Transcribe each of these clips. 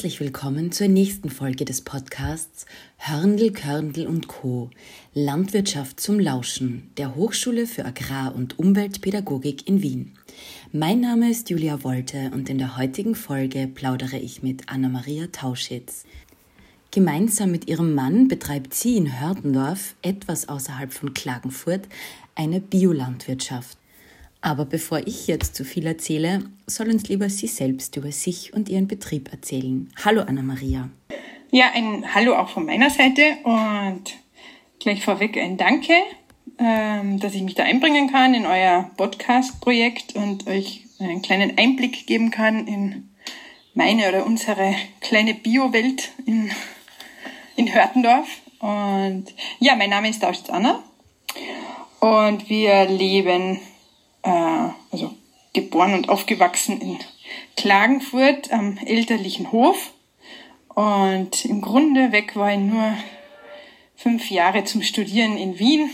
Herzlich willkommen zur nächsten Folge des Podcasts Hörndl, Körndl und Co. Landwirtschaft zum Lauschen der Hochschule für Agrar- und Umweltpädagogik in Wien. Mein Name ist Julia Wolte und in der heutigen Folge plaudere ich mit Anna-Maria Tauschitz. Gemeinsam mit ihrem Mann betreibt sie in Hördendorf, etwas außerhalb von Klagenfurt, eine Biolandwirtschaft. Aber bevor ich jetzt zu viel erzähle, soll uns lieber sie selbst über sich und ihren Betrieb erzählen. Hallo Anna-Maria. Ja, ein Hallo auch von meiner Seite und gleich vorweg ein Danke, ähm, dass ich mich da einbringen kann in euer Podcast-Projekt und euch einen kleinen Einblick geben kann in meine oder unsere kleine Bio-Welt in, in Hörtendorf. Und ja, mein Name ist Auschwitz Anna und wir leben äh, also geboren und aufgewachsen in Klagenfurt am elterlichen Hof. Und im Grunde weg war ich nur fünf Jahre zum Studieren in Wien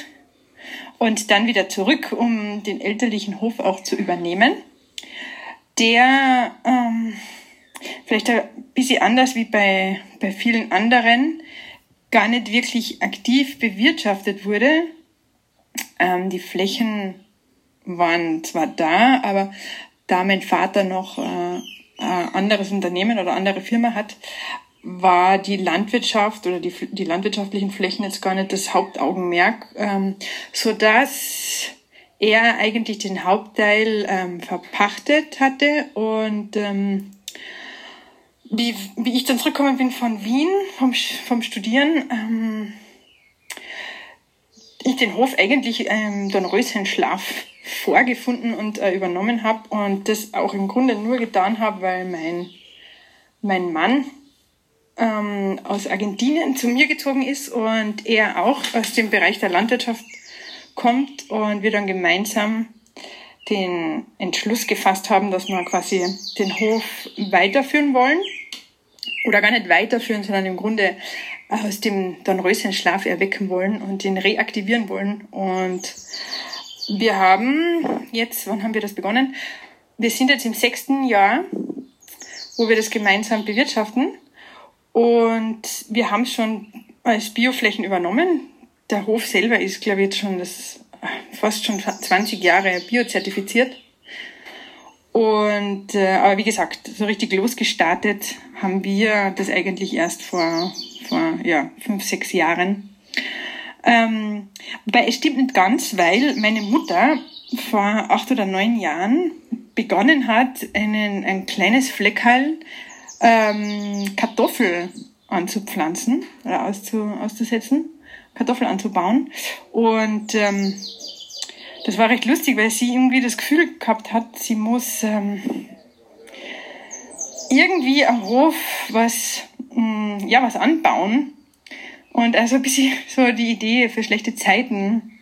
und dann wieder zurück, um den elterlichen Hof auch zu übernehmen. Der ähm, vielleicht ein bisschen anders wie bei, bei vielen anderen gar nicht wirklich aktiv bewirtschaftet wurde. Ähm, die Flächen waren zwar da, aber da mein Vater noch äh, ein anderes Unternehmen oder andere Firma hat, war die Landwirtschaft oder die, die landwirtschaftlichen Flächen jetzt gar nicht das Hauptaugenmerk, ähm, so dass er eigentlich den Hauptteil ähm, verpachtet hatte und ähm, wie, wie ich dann zurückgekommen bin von Wien, vom, vom Studieren, ähm, ich den Hof eigentlich ähm, Dornröschenschlaf vorgefunden und äh, übernommen habe und das auch im Grunde nur getan habe, weil mein, mein Mann ähm, aus Argentinien zu mir gezogen ist und er auch aus dem Bereich der Landwirtschaft kommt und wir dann gemeinsam den Entschluss gefasst haben, dass wir quasi den Hof weiterführen wollen oder gar nicht weiterführen, sondern im Grunde aus dem Dornröschenschlaf erwecken wollen und ihn reaktivieren wollen und wir haben jetzt, wann haben wir das begonnen? Wir sind jetzt im sechsten Jahr, wo wir das gemeinsam bewirtschaften. Und wir haben es schon als Bioflächen übernommen. Der Hof selber ist, glaube ich, jetzt schon das, fast schon 20 Jahre biozertifiziert. Und äh, aber wie gesagt, so richtig losgestartet haben wir das eigentlich erst vor, vor ja, fünf, sechs Jahren. Ähm, wobei es stimmt nicht ganz, weil meine Mutter vor acht oder neun Jahren begonnen hat, einen, ein kleines Fleckerl ähm, Kartoffel anzupflanzen oder auszu, auszusetzen, Kartoffel anzubauen. Und ähm, das war recht lustig, weil sie irgendwie das Gefühl gehabt hat, sie muss ähm, irgendwie am Hof was, mh, mm, ja, was anbauen und also ein bisschen so die Idee für schlechte Zeiten,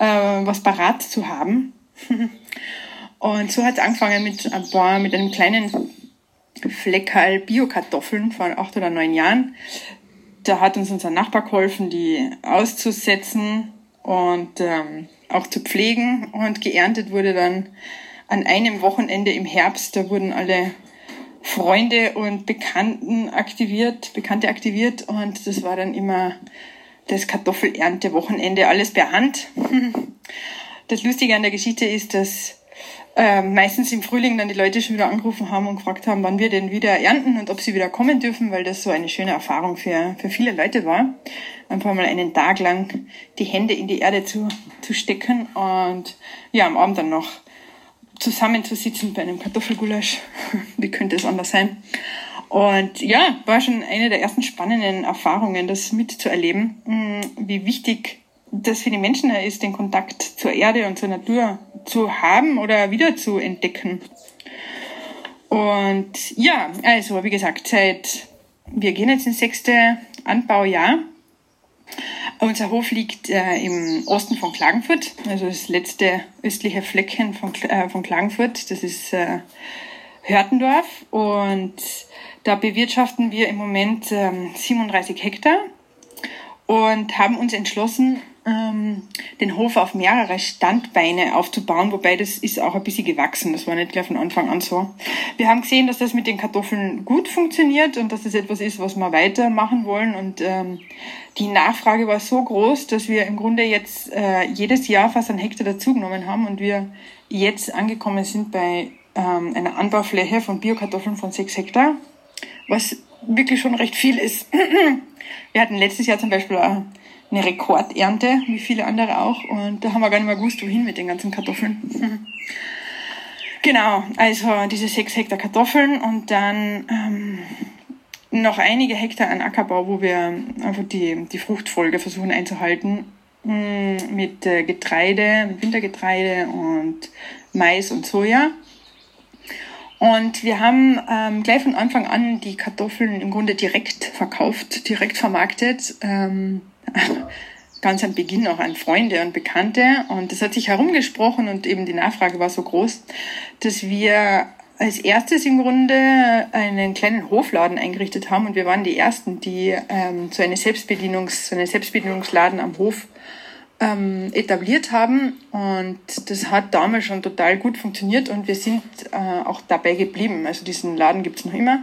äh, was parat zu haben. Und so hat es angefangen mit ein paar, mit einem kleinen Fleckerl Biokartoffeln von acht oder neun Jahren. Da hat uns unser Nachbar geholfen, die auszusetzen und ähm, auch zu pflegen. Und geerntet wurde dann an einem Wochenende im Herbst. Da wurden alle Freunde und Bekannten aktiviert, Bekannte aktiviert und das war dann immer das Kartoffelernte-Wochenende, alles per Hand. Das Lustige an der Geschichte ist, dass äh, meistens im Frühling dann die Leute schon wieder angerufen haben und gefragt haben, wann wir denn wieder ernten und ob sie wieder kommen dürfen, weil das so eine schöne Erfahrung für, für viele Leute war. Einfach mal einen Tag lang die Hände in die Erde zu, zu stecken und ja, am Abend dann noch zusammenzusitzen bei einem Kartoffelgulasch. Wie könnte es anders sein? Und ja, war schon eine der ersten spannenden Erfahrungen, das mitzuerleben, mm, wie wichtig das für die Menschen ist, den Kontakt zur Erde und zur Natur zu haben oder wieder zu entdecken. Und ja, also wie gesagt, seit wir gehen jetzt ins sechste Anbaujahr unser Hof liegt äh, im Osten von Klagenfurt, also das letzte östliche Fleckchen von, äh, von Klagenfurt. Das ist äh, Hörtendorf und da bewirtschaften wir im Moment ähm, 37 Hektar und haben uns entschlossen, ähm, den Hof auf mehrere Standbeine aufzubauen, wobei das ist auch ein bisschen gewachsen. Das war nicht gleich von Anfang an so. Wir haben gesehen, dass das mit den Kartoffeln gut funktioniert und dass das etwas ist, was wir weitermachen wollen. Und ähm, die Nachfrage war so groß, dass wir im Grunde jetzt äh, jedes Jahr fast einen Hektar dazugenommen haben und wir jetzt angekommen sind bei ähm, einer Anbaufläche von Biokartoffeln von sechs Hektar, was wirklich schon recht viel ist. Wir hatten letztes Jahr zum Beispiel eine Rekordernte, wie viele andere auch, und da haben wir gar nicht mehr gewusst, wohin mit den ganzen Kartoffeln. genau, also diese sechs Hektar Kartoffeln und dann ähm, noch einige Hektar an Ackerbau, wo wir einfach die, die Fruchtfolge versuchen einzuhalten mm, mit äh, Getreide, mit Wintergetreide und Mais und Soja. Und wir haben ähm, gleich von Anfang an die Kartoffeln im Grunde direkt verkauft, direkt vermarktet. Ähm, ganz am Beginn auch an Freunde und Bekannte. Und das hat sich herumgesprochen und eben die Nachfrage war so groß, dass wir als erstes im Grunde einen kleinen Hofladen eingerichtet haben und wir waren die ersten, die ähm, so eine Selbstbedienungs, so einen Selbstbedienungsladen am Hof ähm, etabliert haben und das hat damals schon total gut funktioniert und wir sind äh, auch dabei geblieben. Also diesen Laden gibt's noch immer.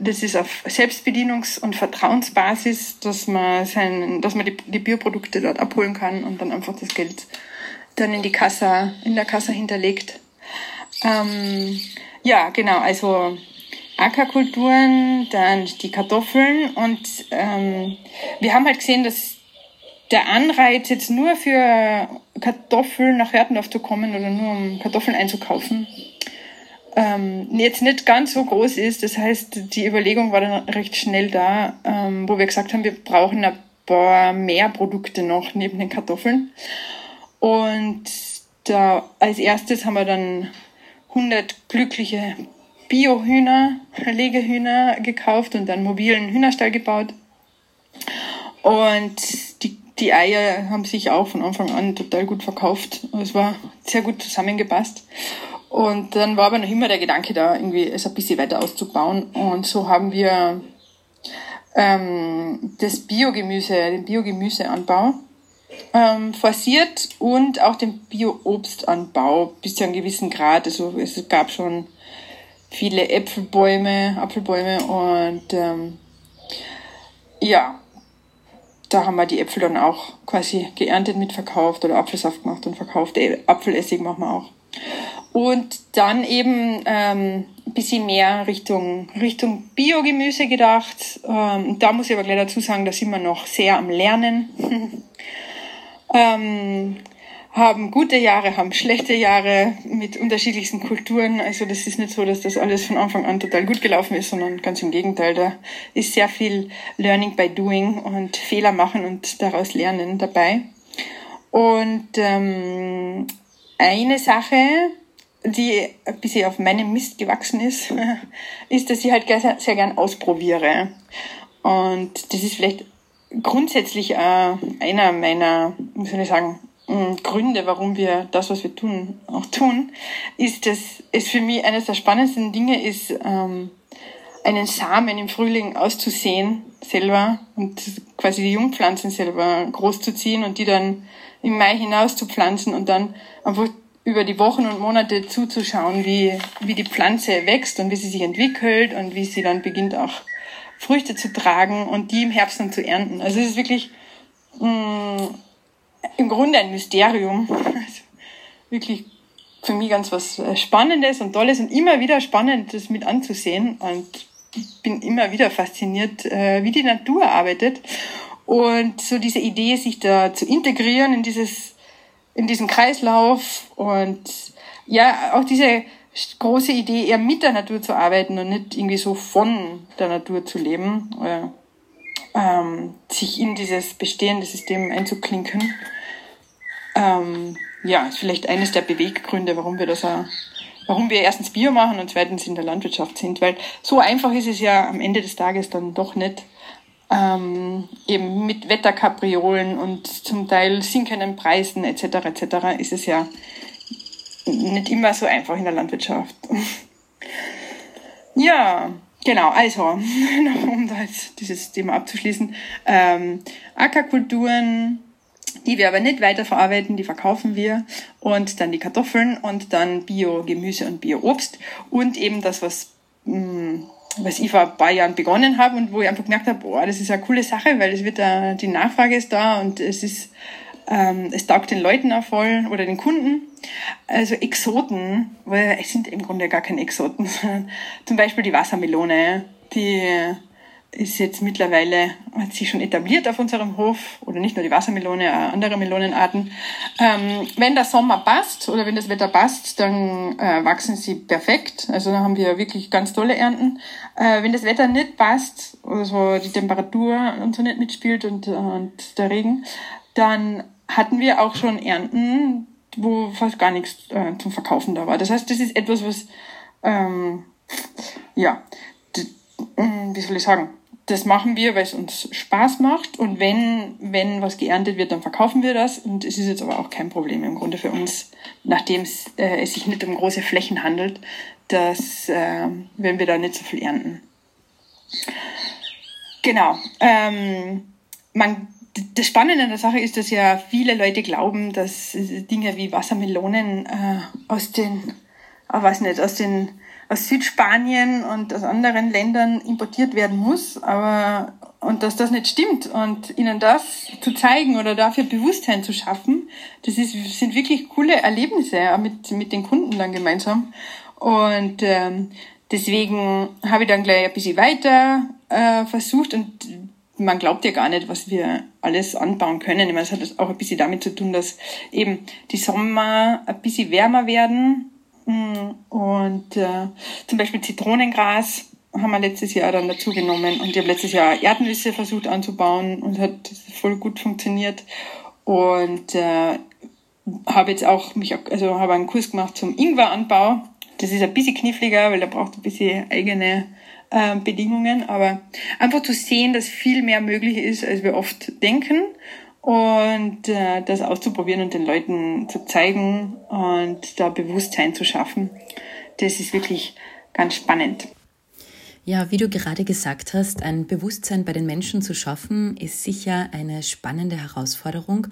Das ist auf Selbstbedienungs- und Vertrauensbasis, dass man, sein, dass man die, die Bioprodukte dort abholen kann und dann einfach das Geld dann in die Kasse, in der Kasse hinterlegt. Ähm, ja, genau, also Ackerkulturen, dann die Kartoffeln und ähm, wir haben halt gesehen, dass der Anreiz jetzt nur für Kartoffeln nach Hörtendorf zu kommen oder nur um Kartoffeln einzukaufen, ähm, jetzt nicht ganz so groß ist. Das heißt, die Überlegung war dann recht schnell da, ähm, wo wir gesagt haben, wir brauchen ein paar mehr Produkte noch neben den Kartoffeln. Und da als erstes haben wir dann 100 glückliche Biohühner, Legehühner gekauft und einen mobilen Hühnerstall gebaut. Und die die Eier haben sich auch von Anfang an total gut verkauft. Es war sehr gut zusammengepasst. Und dann war aber noch immer der Gedanke da, irgendwie es ein bisschen weiter auszubauen. Und so haben wir ähm, das Biogemüse, den Biogemüseanbau ähm, forciert und auch den Bio-Obstanbau bis zu einem gewissen Grad. Also es gab schon viele Äpfelbäume, Apfelbäume und ähm, ja, da haben wir die Äpfel dann auch quasi geerntet mitverkauft oder Apfelsaft gemacht und verkauft. Apfelessig machen wir auch. Und dann eben ähm, ein bisschen mehr Richtung, Richtung Biogemüse gedacht. Ähm, da muss ich aber gleich dazu sagen, da sind wir noch sehr am Lernen. ähm, haben gute Jahre, haben schlechte Jahre mit unterschiedlichsten Kulturen. Also das ist nicht so, dass das alles von Anfang an total gut gelaufen ist, sondern ganz im Gegenteil. Da ist sehr viel Learning by Doing und Fehler machen und daraus lernen dabei. Und ähm, eine Sache, die ein bisschen auf meinem Mist gewachsen ist, ist, dass ich halt sehr, gern ausprobiere. Und das ist vielleicht grundsätzlich äh, einer meiner, wie soll ich sagen, Gründe, warum wir das, was wir tun, auch tun, ist, dass es für mich eines der spannendsten Dinge ist, ähm, einen Samen im Frühling auszusehen selber und quasi die Jungpflanzen selber großzuziehen und die dann im Mai hinaus zu pflanzen und dann einfach über die Wochen und Monate zuzuschauen, wie, wie die Pflanze wächst und wie sie sich entwickelt und wie sie dann beginnt auch Früchte zu tragen und die im Herbst dann zu ernten. Also es ist wirklich mh, im Grunde ein Mysterium. Also wirklich für mich ganz was äh, Spannendes und Tolles und immer wieder spannend, das mit anzusehen. Und ich bin immer wieder fasziniert, äh, wie die Natur arbeitet. Und so diese Idee, sich da zu integrieren in dieses, in diesen Kreislauf und ja, auch diese große Idee, eher mit der Natur zu arbeiten und nicht irgendwie so von der Natur zu leben oder ähm, sich in dieses bestehende System einzuklinken ähm, ja, ist vielleicht eines der Beweggründe, warum wir das warum wir erstens Bio machen und zweitens in der Landwirtschaft sind, weil so einfach ist es ja am Ende des Tages dann doch nicht. Ähm, eben mit Wetterkapriolen und zum Teil sinkenden Preisen etc. etc. ist es ja nicht immer so einfach in der Landwirtschaft. ja, genau, also, um da jetzt dieses Thema abzuschließen, ähm, Ackerkulturen, die wir aber nicht weiterverarbeiten, die verkaufen wir und dann die Kartoffeln und dann Bio-Gemüse und Bio-Obst und eben das, was, mh, mm, was ich vor ein paar Jahren begonnen habe und wo ich einfach gemerkt habe, boah, das ist eine coole Sache, weil es wird da, die Nachfrage ist da und es ist, ähm, es taugt den Leuten auch voll oder den Kunden. Also Exoten, weil es sind im Grunde gar keine Exoten, zum Beispiel die Wassermelone, die ist jetzt mittlerweile, hat sich schon etabliert auf unserem Hof, oder nicht nur die Wassermelone, auch andere Melonenarten. Ähm, wenn der Sommer passt oder wenn das Wetter passt, dann äh, wachsen sie perfekt. Also da haben wir wirklich ganz tolle Ernten. Äh, wenn das Wetter nicht passt, also die Temperatur und so nicht mitspielt und, und der Regen, dann hatten wir auch schon Ernten, wo fast gar nichts äh, zum Verkaufen da war. Das heißt, das ist etwas, was, ähm, ja, wie soll ich sagen, das machen wir, weil es uns Spaß macht. Und wenn, wenn was geerntet wird, dann verkaufen wir das. Und es ist jetzt aber auch kein Problem im Grunde für uns, nachdem es, äh, es sich nicht um große Flächen handelt, dass, äh, wenn wir da nicht so viel ernten. Genau. Ähm, man, das Spannende an der Sache ist, dass ja viele Leute glauben, dass Dinge wie Wassermelonen äh, aus den, äh, weiß nicht, aus den aus Südspanien und aus anderen Ländern importiert werden muss, aber und dass das nicht stimmt und ihnen das zu zeigen oder dafür Bewusstsein zu schaffen, das ist, sind wirklich coole Erlebnisse mit, mit den Kunden dann gemeinsam. Und ähm, deswegen habe ich dann gleich ein bisschen weiter äh, versucht und man glaubt ja gar nicht, was wir alles anbauen können. Ich meine, es hat auch ein bisschen damit zu tun, dass eben die Sommer ein bisschen wärmer werden Mm, und äh, zum Beispiel Zitronengras haben wir letztes Jahr dann dazu genommen. Und ich habe letztes Jahr Erdnüsse versucht anzubauen und hat voll gut funktioniert. Und äh, habe jetzt auch mich, also habe einen Kurs gemacht zum Ingweranbau. Das ist ein bisschen kniffliger, weil da braucht ein bisschen eigene äh, Bedingungen. Aber einfach zu sehen, dass viel mehr möglich ist, als wir oft denken und äh, das auszuprobieren und den Leuten zu zeigen und da Bewusstsein zu schaffen. Das ist wirklich ganz spannend. Ja, wie du gerade gesagt hast, ein Bewusstsein bei den Menschen zu schaffen, ist sicher eine spannende Herausforderung.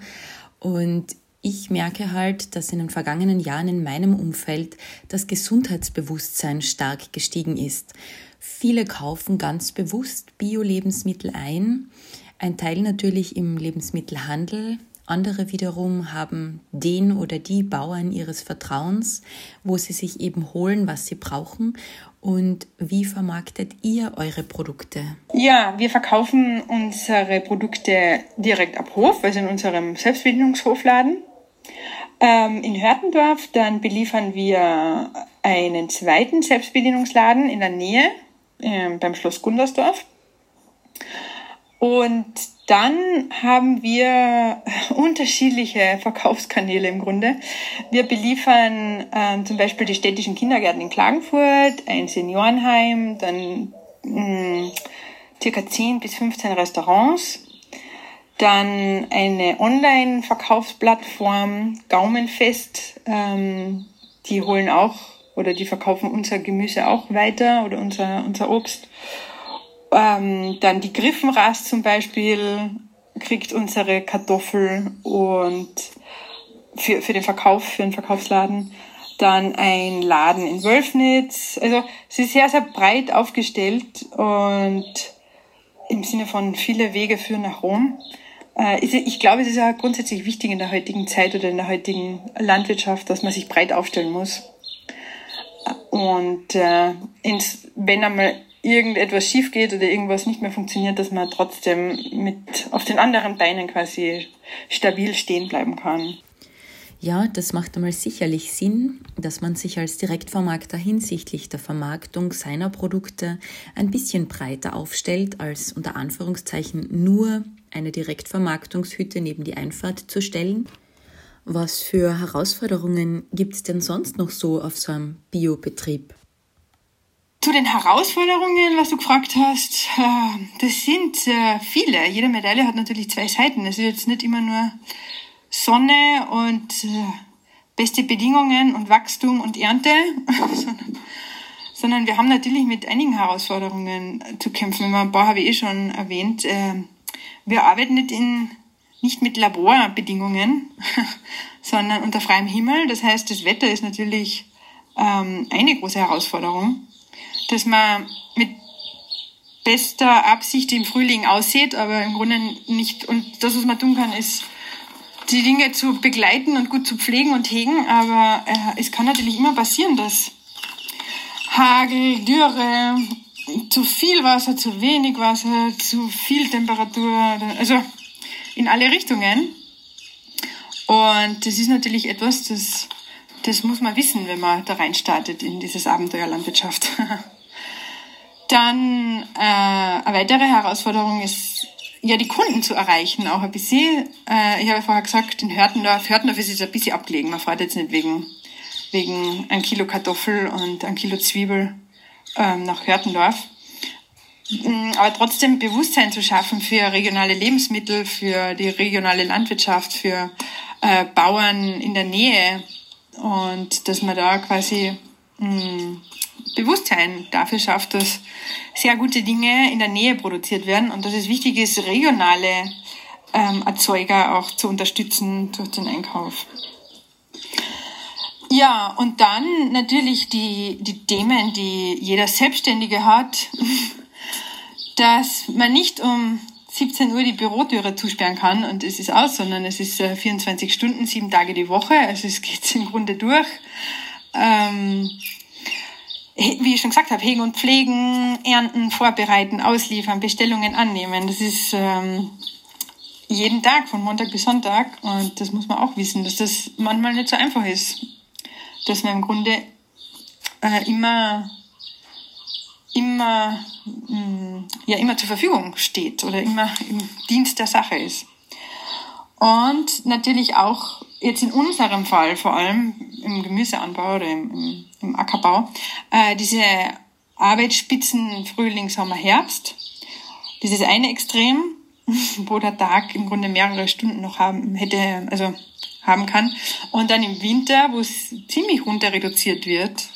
Und ich merke halt, dass in den vergangenen Jahren in meinem Umfeld das Gesundheitsbewusstsein stark gestiegen ist. Viele kaufen ganz bewusst Bio-Lebensmittel ein, ein Teil natürlich im Lebensmittelhandel, andere wiederum haben den oder die Bauern ihres Vertrauens, wo sie sich eben holen, was sie brauchen. Und wie vermarktet ihr eure Produkte? Ja, wir verkaufen unsere Produkte direkt ab Hof, also in unserem Selbstbedienungshofladen. Ähm, in Hörtendorf dann beliefern wir einen zweiten Selbstbedienungsladen in der Nähe äh, beim Schloss Gundersdorf. Und dann haben wir unterschiedliche Verkaufskanäle im Grunde. Wir beliefern ähm, zum Beispiel die städtischen Kindergärten in Klagenfurt, ein Seniorenheim, dann mh, mm, circa 10 bis 15 Restaurants, dann eine Online-Verkaufsplattform, Gaumenfest, ähm, die holen auch oder die verkaufen unser Gemüse auch weiter oder unser, unser Obst. Ähm, dann die Griffenrast zum Beispiel kriegt unsere Kartoffel und für, für den Verkauf, für den Verkaufsladen. Dann ein Laden in Wölfnitz. Also es ist sehr, sehr breit aufgestellt und im Sinne von viele Wege führen nach Rom. Äh, ich glaube, es ist ja grundsätzlich wichtig in der heutigen Zeit oder in der heutigen Landwirtschaft, dass man sich breit aufstellen muss. Und äh, wenn einmal irgendetwas schief geht oder irgendwas nicht mehr funktioniert, dass man trotzdem mit auf den anderen Beinen quasi stabil stehen bleiben kann. Ja, das macht einmal sicherlich Sinn, dass man sich als Direktvermarkter hinsichtlich der Vermarktung seiner Produkte ein bisschen breiter aufstellt, als unter Anführungszeichen nur eine Direktvermarktungshütte neben die Einfahrt zu stellen. Was für Herausforderungen gibt es denn sonst noch so auf so einem Biobetrieb? Zu den Herausforderungen, was du gefragt hast, äh, das sind äh, viele. Jede Medaille hat natürlich zwei Seiten. Es ist jetzt nicht immer nur Sonne und äh, beste Bedingungen und Wachstum und Ernte, sondern wir haben natürlich mit einigen Herausforderungen zu kämpfen. Ein paar habe ich eh schon erwähnt. Wir arbeiten nicht in nicht mit Laborbedingungen, sondern unter freiem Himmel. Das heißt, das Wetter ist natürlich ähm, eine große Herausforderung, dass man mit bester Absicht im Frühling aussieht, aber im Grunde nicht. Und das, was man tun kann, ist die Dinge zu begleiten und gut zu pflegen und hegen. Aber äh, es kann natürlich immer passieren, dass Hagel, Dürre, zu viel Wasser, zu wenig Wasser, zu viel Temperatur, also in alle Richtungen. Und das ist natürlich etwas, das, das muss man wissen, wenn man da reinstartet in dieses Abenteuer Landwirtschaft. Dann äh, eine weitere Herausforderung ist, ja, die Kunden zu erreichen, auch ein bisschen. Äh, ich habe vorher gesagt, in Hörtendorf, Hörtendorf ist jetzt ein bisschen abgelegen. Man fährt jetzt nicht wegen, wegen ein Kilo Kartoffel und ein Kilo Zwiebel ähm, nach Hörtendorf. Mm, aber trotzdem Bewusstsein zu schaffen für regionale Lebensmittel, für die regionale Landwirtschaft, für äh, Bauern in der Nähe und dass man da quasi mh, mm, Bewusstsein dafür schafft, dass sehr gute Dinge in der Nähe produziert werden und dass es wichtig ist, regionale ähm, Erzeuger auch zu unterstützen durch den Einkauf. Ja, und dann natürlich die, die Themen, die jeder Selbstständige hat, dass man nicht um 17 Uhr die Bürotüre zusperren kann und es ist aus, sondern es ist 24 äh, Stunden, sieben Tage die Woche. Also es geht im Grunde durch. Ähm, wie ich schon gesagt habe, hegen und pflegen, ernten, vorbereiten, ausliefern, Bestellungen annehmen. Das ist ähm, jeden Tag, von Montag bis Sonntag. Und das muss man auch wissen, dass das manchmal nicht so einfach ist. Dass man im Grunde äh, immer immer, mm, ja, immer zur Verfügung steht oder immer im Dienst der Sache ist. Und natürlich auch jetzt in unserem Fall vor allem im Gemüseanbau oder im, im, im Ackerbau, äh, diese Arbeitsspitzen Frühling, Sommer, Herbst. Dieses eine Extrem, wo der Tag im Grunde mehrere Stunden noch haben hätte, also haben kann. Und dann im Winter, wo es ziemlich runter reduziert wird,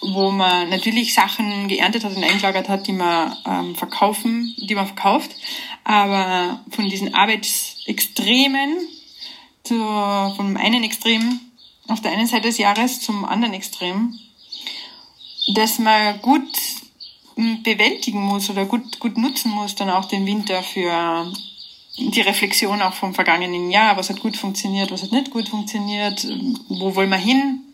wo man natürlich Sachen geerntet hat und eingelagert hat, die man ähm, verkaufen, die man verkauft, aber von diesen Arbeitsextremen zu, vom einen Extrem auf der einen Seite des Jahres zum anderen Extrem, dass man gut hm, bewältigen muss oder gut, gut nutzen muss, dann auch den Winter für die Reflexion auch vom vergangenen Jahr, was hat gut funktioniert, was hat nicht gut funktioniert, wo wollen wir hin,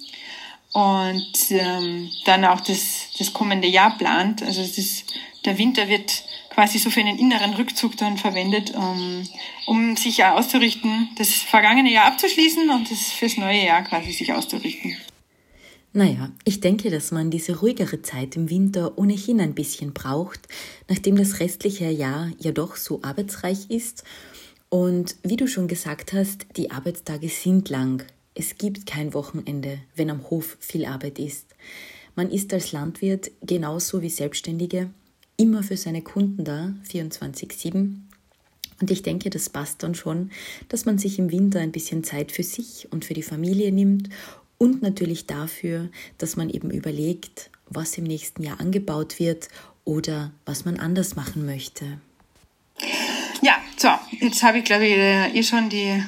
und ähm, dann auch das, das kommende Jahr plant. Also es ist, der Winter wird quasi so für einen inneren Rückzug dann verwendet, um, um sich ja auszurichten, das vergangene Jahr abzuschließen und das fürs neue Jahr quasi sich auszurichten. Naja, ich denke, dass man diese ruhigere Zeit im Winter ohnehin ein bisschen braucht, nachdem das restliche Jahr ja doch so arbeitsreich ist. Und wie du schon gesagt hast, die Arbeitstage sind lang. Es gibt kein Wochenende, wenn am Hof viel Arbeit ist. Man ist als Landwirt genauso wie Selbstständige immer für seine Kunden da, 24-7. Und ich denke, das passt dann schon, dass man sich im Winter ein bisschen Zeit für sich und für die Familie nimmt und natürlich dafür, dass man eben überlegt, was im nächsten Jahr angebaut wird oder was man anders machen möchte. Ja, so, jetzt habe ich, glaube ich, eh schon die,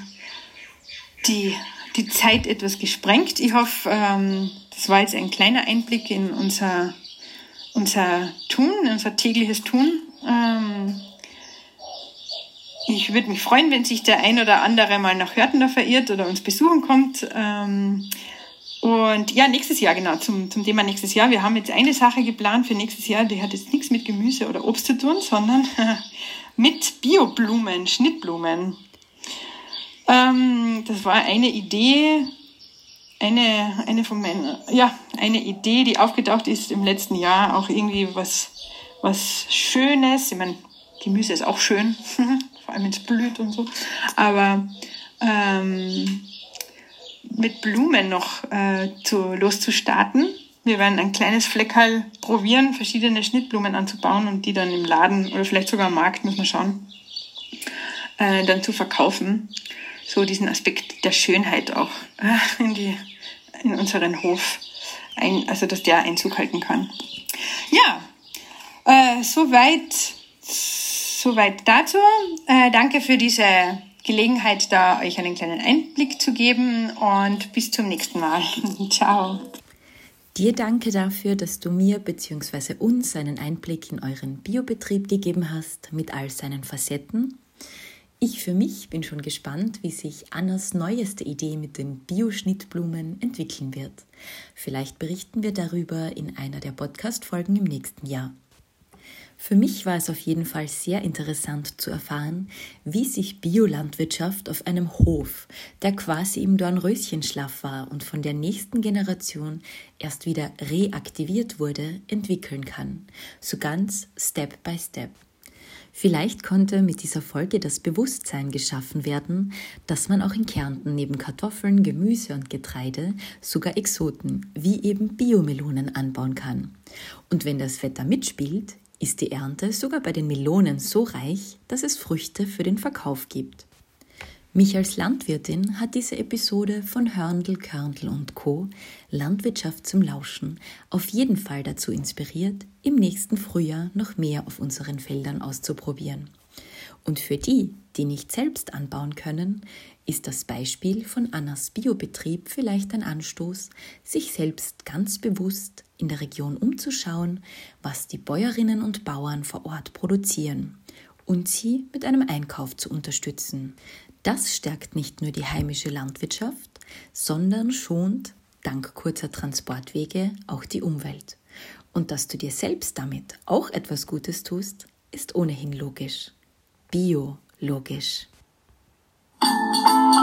die die Zeit etwas gesprengt. Ich hoffe, ähm, das war jetzt ein kleiner Einblick in unser, unser Tun, unser tägliches Tun. Ähm, ich würde mich freuen, wenn sich der ein oder andere mal nach Hörtender verirrt oder uns besuchen kommt. Ähm, und ja, nächstes Jahr, genau, zum, zum Thema nächstes Jahr. Wir haben jetzt eine Sache geplant für nächstes Jahr, die hat jetzt nichts mit Gemüse oder Obst zu tun, sondern mit Bioblumen, Schnittblumen. Ähm, das war eine Idee, eine, eine von meinen, ja, eine Idee, die aufgetaucht ist im letzten Jahr, auch irgendwie was, was Schönes. Ich meine, Gemüse ist auch schön, vor allem wenn es blüht und so. Aber ähm, mit Blumen noch äh, zu, loszustarten. Wir werden ein kleines Fleckerl probieren, verschiedene Schnittblumen anzubauen und die dann im Laden oder vielleicht sogar am Markt, muss man schauen, äh, dann zu verkaufen so diesen Aspekt der Schönheit auch äh, in, die, in unseren Hof, ein, also dass der Einzug halten kann. Ja, äh, soweit, soweit dazu. Äh, danke für diese Gelegenheit, da euch einen kleinen Einblick zu geben und bis zum nächsten Mal. Ciao. Dir danke dafür, dass du mir bzw. uns einen Einblick in euren Biobetrieb gegeben hast mit all seinen Facetten. Ich für mich bin schon gespannt, wie sich Annas neueste Idee mit den Bioschnittblumen entwickeln wird. Vielleicht berichten wir darüber in einer der Podcast-Folgen im nächsten Jahr. Für mich war es auf jeden Fall sehr interessant zu erfahren, wie sich Biolandwirtschaft auf einem Hof, der quasi im Dornröschenschlaf war und von der nächsten Generation erst wieder reaktiviert wurde, entwickeln kann. So ganz Step by Step. Vielleicht konnte mit dieser Folge das Bewusstsein geschaffen werden, dass man auch in Kärnten neben Kartoffeln, Gemüse und Getreide sogar Exoten wie eben Biomelonen anbauen kann. Und wenn das Wetter mitspielt, ist die Ernte sogar bei den Melonen so reich, dass es Früchte für den Verkauf gibt. Mich als Landwirtin hat diese Episode von Hörndl, Körndl und Co. Landwirtschaft zum Lauschen auf jeden Fall dazu inspiriert, im nächsten Frühjahr noch mehr auf unseren Feldern auszuprobieren. Und für die, die nicht selbst anbauen können, ist das Beispiel von Annas Biobetrieb vielleicht ein Anstoß, sich selbst ganz bewusst in der Region umzuschauen, was die Bäuerinnen und Bauern vor Ort produzieren und sie mit einem Einkauf zu unterstützen. Das stärkt nicht nur die heimische Landwirtschaft, sondern schont dank kurzer Transportwege auch die Umwelt. Und dass du dir selbst damit auch etwas Gutes tust, ist ohnehin logisch. Biologisch. Musik